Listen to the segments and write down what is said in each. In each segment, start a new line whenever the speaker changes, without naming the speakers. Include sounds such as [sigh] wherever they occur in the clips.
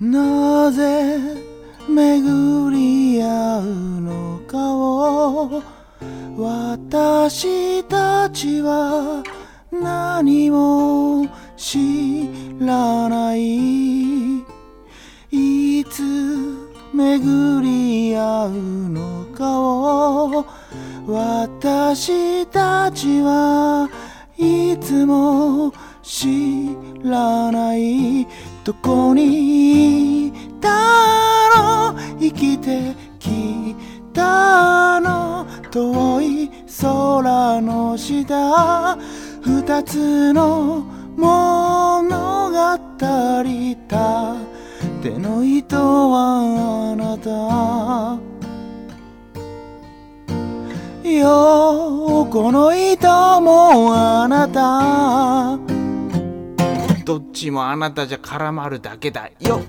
なぜ巡り合うのかを私たちは何も知らない。いつ巡り合うのかを私たちはいつも知らないどこにいた。の生きてきたの遠い空の下二つの物語。た手の糸はあなた。横の糸もあなた。どっちもあなたじゃ絡まるだけだよ。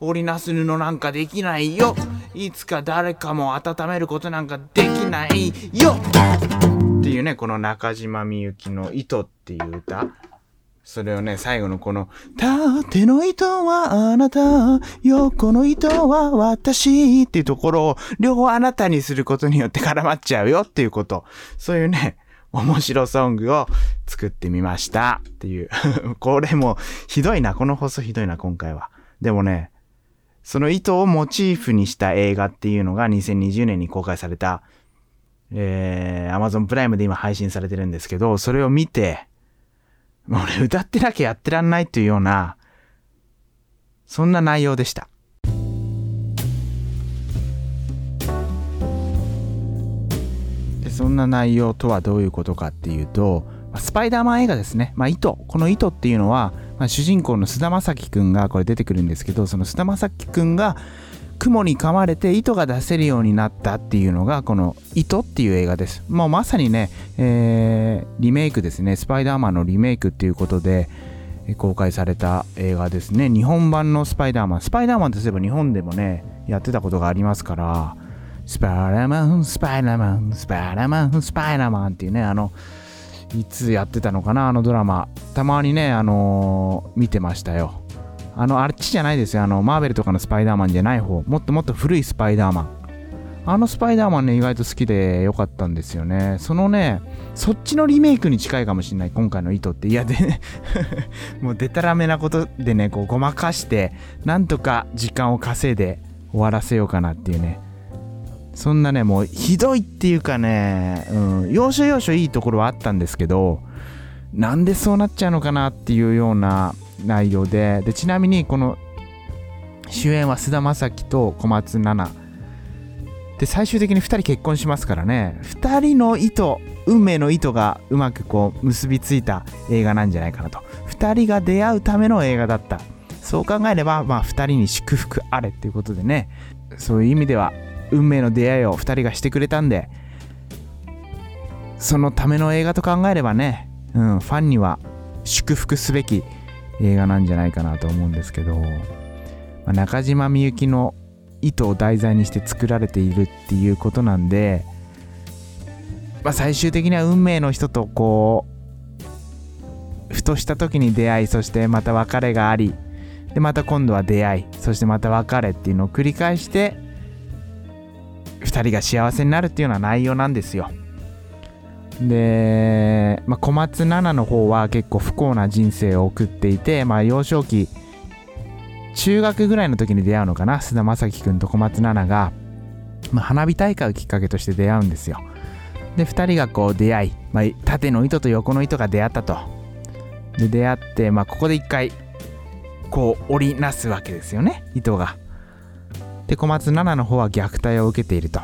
織りなす布なんかできないよ。いつか誰かも温めることなんかできないよ。っていうねこの中島みゆきの「糸」っていう歌。それをね、最後のこの、縦の糸はあなた、横の糸は私っていうところを、両方あなたにすることによって絡まっちゃうよっていうこと。そういうね、面白ソングを作ってみましたっていう。[laughs] これもひどいな。この放送ひどいな、今回は。でもね、その糸をモチーフにした映画っていうのが2020年に公開された、えー、Amazon プライムで今配信されてるんですけど、それを見て、俺歌ってなきゃやってらんないというような、そんな内容でした。そんな内容とはどういうことかっていうと、スパイダーマン映画ですね。まあ、糸。この糸っていうのは、まあ、主人公の菅田将暉くんがこれ出てくるんですけど、その菅田将暉くんが雲に噛まれて糸が出せるようになったっていうのがこの「糸」っていう映画です。もうまさにね、えー、リメイクですねスパイダーマンのリメイクっていうことで公開された映画ですね日本版のスパイダーマンスパイダーマンってそういえば日本でもねやってたことがありますからスパイダーマンスパイダーマンスパイダーマンスパイダーマンっていうねあのいつやってたのかなあのドラマたまにねあのー、見てましたよあの、あっちじゃないですよ。あの、マーベルとかのスパイダーマンじゃない方。もっともっと古いスパイダーマン。あのスパイダーマンね、意外と好きでよかったんですよね。そのね、そっちのリメイクに近いかもしんない、今回の糸って。いや、でね [laughs] もうデタラメなことでね、こうごまかして、なんとか時間を稼いで終わらせようかなっていうね。そんなね、もうひどいっていうかね、うん、要所要所いいところはあったんですけど、なんでそうなっちゃうのかなっていうような内容ででちなみにこの主演は菅田将暉と小松菜奈。で最終的に2人結婚しますからね。2人の糸運命の糸がうまくこう結びついた映画なんじゃないかなと。2人が出会うための映画だった。そう考えればまあ2人に祝福あれっていうことでね。そういう意味では運命の出会いを2人がしてくれたんでそのための映画と考えればね、うん、ファンには祝福すべき映画なんじゃないかなと思うんですけど、まあ、中島みゆきの意図を題材にして作られているっていうことなんで、まあ、最終的には運命の人とこうふとした時に出会いそしてまた別れがありでまた今度は出会いそしてまた別れっていうのを繰り返して2人が幸せになるっていうような内容なんですよ。で、まあ、小松菜奈の方は結構不幸な人生を送っていて、まあ、幼少期中学ぐらいの時に出会うのかな菅田将暉君と小松菜奈が、まあ、花火大会をきっかけとして出会うんですよ。で2人がこう出会い、まあ、縦の糸と横の糸が出会ったと。で出会って、まあ、ここで一回こう織りなすわけですよね糸が。で小松菜奈の方は虐待を受けていると。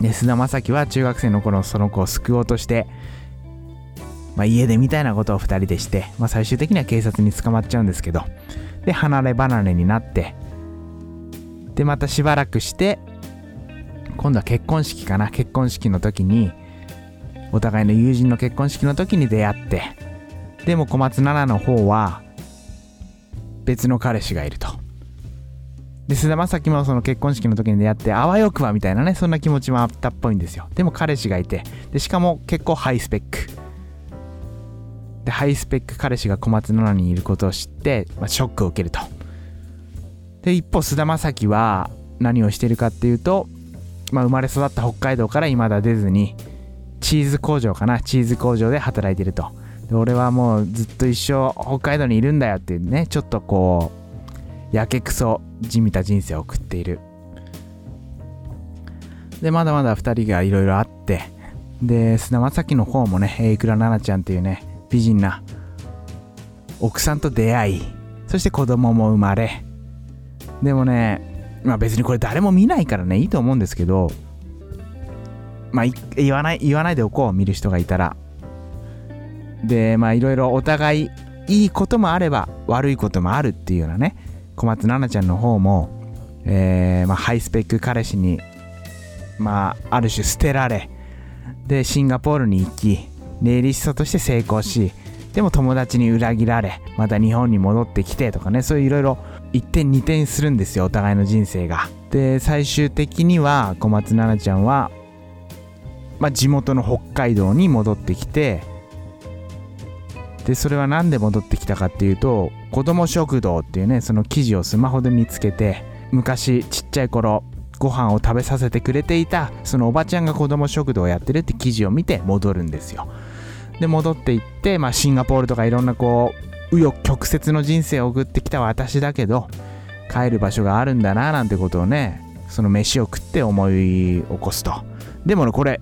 で菅田将暉は中学生の頃その子を救おうとして、まあ、家出みたいなことを2人でして、まあ、最終的には警察に捕まっちゃうんですけどで離れ離れになってでまたしばらくして今度は結婚式かな。結婚式の時にお互いの友人の結婚式の時に出会ってでも小松菜奈の方は別の彼氏がいると。で菅田将暉もその結婚式の時に出会ってあわよくばみたいなねそんな気持ちもあったっぽいんですよ。でも彼氏がいて。でしかも結構ハイスペック。でハイスペック彼氏が小松菜奈にいることを知って、まあ、ショックを受けると。で一方菅田将暉は何をしてるかっていうと、まあ、生まれ育った北海道から未だ出ずにチーズ工場かな。チーズ工場で働いてると。で俺はもうずっと一生北海道にいるんだよっていうねちょっとこうやけくそ地味た人生を送っている。でまだまだ2人がいろいろあって。で菅田将暉の方もね榮倉奈々ちゃんっていうね美人な奥さんと出会いそして子供も生まれ。でもねまあ別にこれ誰も見ないからねいいと思うんですけどまあ言わない言わないでおこう見る人がいたら。でまあいろいろお互いいいこともあれば悪いこともあるっていうようなね小松菜奈ちゃんの方も、えーまあ、ハイスペック彼氏にまあある種捨てられでシンガポールに行きネイリストとして成功しでも友達に裏切られまた日本に戻ってきてとかねそういういろいろ一点二点するんですよお互いの人生が。で最終的には小松菜奈ちゃんは、まあ、地元の北海道に戻ってきてでそれは何で戻ってきたかっていうと子ども食堂っていうねその記事をスマホで見つけて昔ちっちゃい頃ご飯を食べさせてくれていたそのおばちゃんが子ども食堂をやってるって記事を見て戻るんですよ。で戻っていって、まあ、シンガポールとかいろんなこう紆余曲折の人生を送ってきた私だけど帰る場所があるんだななんてことをねその飯を食って思い起こすと。でもねこれ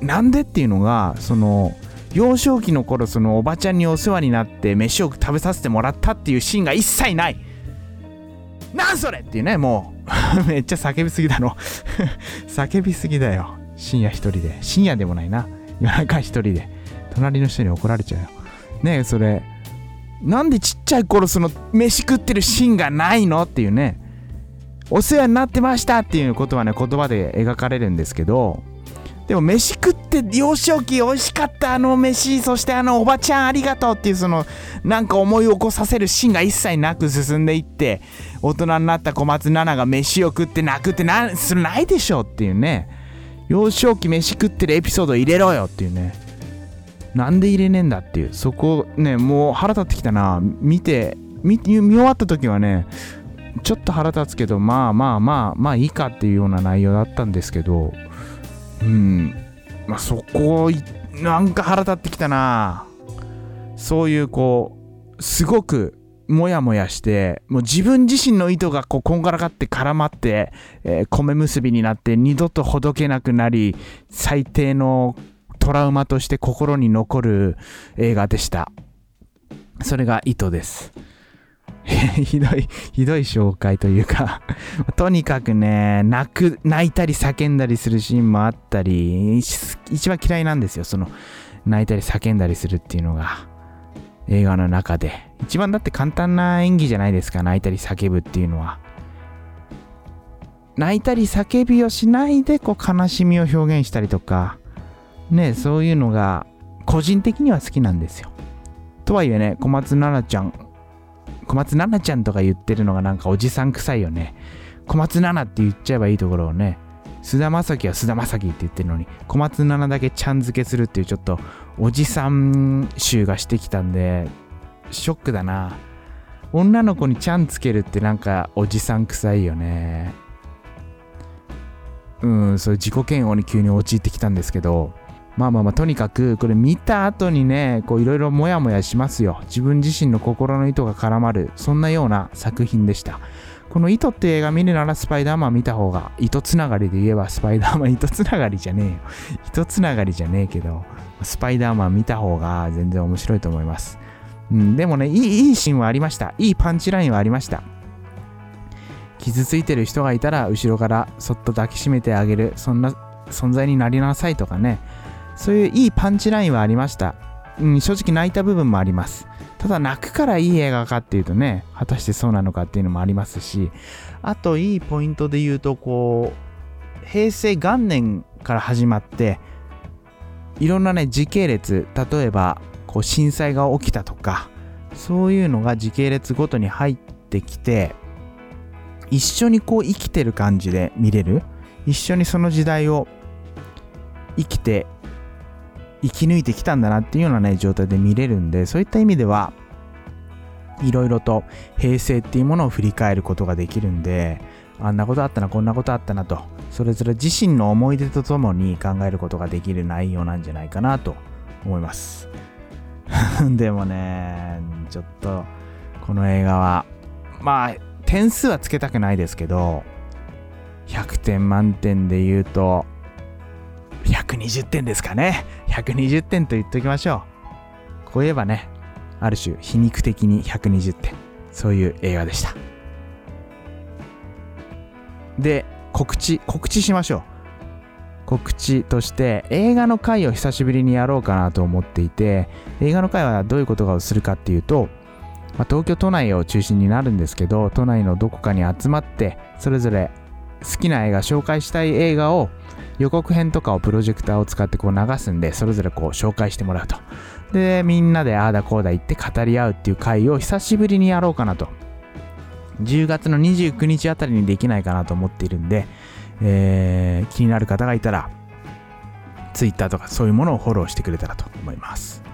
なんでっていうのがその幼少期の頃そのおばちゃんにお世話になって飯を食べさせてもらったっていうシーンが一切ない。なんそれっていうねもう [laughs] めっちゃ叫びすぎだろ。[laughs] 叫びすぎだよ。深夜一人で。深夜でもないな。夜中一人で。隣の人に怒られちゃうよ。ねえそれなんでちっちゃい頃その飯食ってるシーンがないの？っていうね。お世話になってましたっていうことはね言葉で描かれるんですけどでも飯食って幼少期美味しかったあの飯そしてあのおばちゃんありがとうっていうそのなんか思い起こさせるシーンが一切なく進んでいって大人になった小松菜奈が飯を食って泣くってなそれないでしょっていうね。幼少期飯食ってるエピソード入れろよっていうね。なんで入れねえんだっていう。そこねもう腹立ってきたな。見て見見終わった時はねちょっと腹立つけどまあまあまあまあいいかっていうような内容だったんですけどうん。まあそこなんか腹立ってきたな。そういうこうすごくもやもやしてもう自分自身の意図がこうこんがらがって絡まって、えー、米結びになって二度とほどけなくなり最低のトラウマとして心に残る映画でした。それが意図です。[laughs] ひどい、ひどい紹介というか [laughs] とにかくね、泣く、泣いたり叫んだりするシーンもあったり、一番嫌いなんですよ、その、泣いたり叫んだりするっていうのが、映画の中で。一番だって簡単な演技じゃないですか、泣いたり叫ぶっていうのは。泣いたり叫びをしないで、こう、悲しみを表現したりとか、ね、そういうのが、個人的には好きなんですよ。とはいえね、小松菜奈ちゃん、小松菜奈ちゃんとか言ってるのがなんかおじさん臭いよね。小松菜奈って言っちゃえばいいところをね、菅田将暉は菅田将暉って言ってるのに、小松菜奈だけちゃん付けするっていうちょっとおじさん臭がしてきたんで、ショックだな。女の子にちゃんつけるってなんかおじさん臭いよね。うん、そういう自己嫌悪に急に陥ってきたんですけど、まあまあまあとにかくこれ見た後にねこういろいろモヤモヤしますよ。自分自身の心の糸が絡まるそんなような作品でした。この糸って映画見るならスパイダーマン見た方が糸つながりで言えばスパイダーマン糸つながりじゃねえよ。糸つながりじゃねえけどスパイダーマン見た方が全然面白いと思います。うん、でもねいい、いいシーンはありました。いいパンチラインはありました。傷ついてる人がいたら、後ろからそっと抱きしめてあげる、そんな存在になりなさいとかね、そういういいパンチラインはありました。うん、正直泣いた部分もあります。ただ泣くからいい映画かっていうとね、果たしてそうなのかっていうのもありますし、あといいポイントで言うと、こう、平成元年から始まって、いろんなね、時系列、例えば、こう震災が起きたとか、そういうのが時系列ごとに入ってきて、一緒にこう生きてる感じで見れる。一緒にその時代を生きて生き抜いてきたんだなっていうようなね状態で見れるんでそういった意味ではいろいろと平成っていうものを振り返ることができるんであんなことあったなこんなことあったなとそれぞれ自身の思い出とともに考えることができる内容なんじゃないかなと思います。[laughs] でもねちょっとこの映画はまあ点数はつけたくないですけど100点満点で言うと120点ですかね。120点と言っておきましょう。こう言えばねある種皮肉的に120点。そういう映画でした。で告知告知しましょう。告知として映画の回を久しぶりにやろうかなと思っていて映画の回はどういうことをするかっていうと、まあ、東京都内を中心になるんですけど都内のどこかに集まってそれぞれ好きな映画紹介したい映画を予告編とかをプロジェクターを使ってこう流すんでそれぞれこう紹介してもらうと。でみんなでああだこうだ言って語り合うっていう回を久しぶりにやろうかなと。10月の29日あたりにできないかなと思っているんで、えー、気になる方がいたら Twitter とかそういうものをフォローしてくれたらと思います。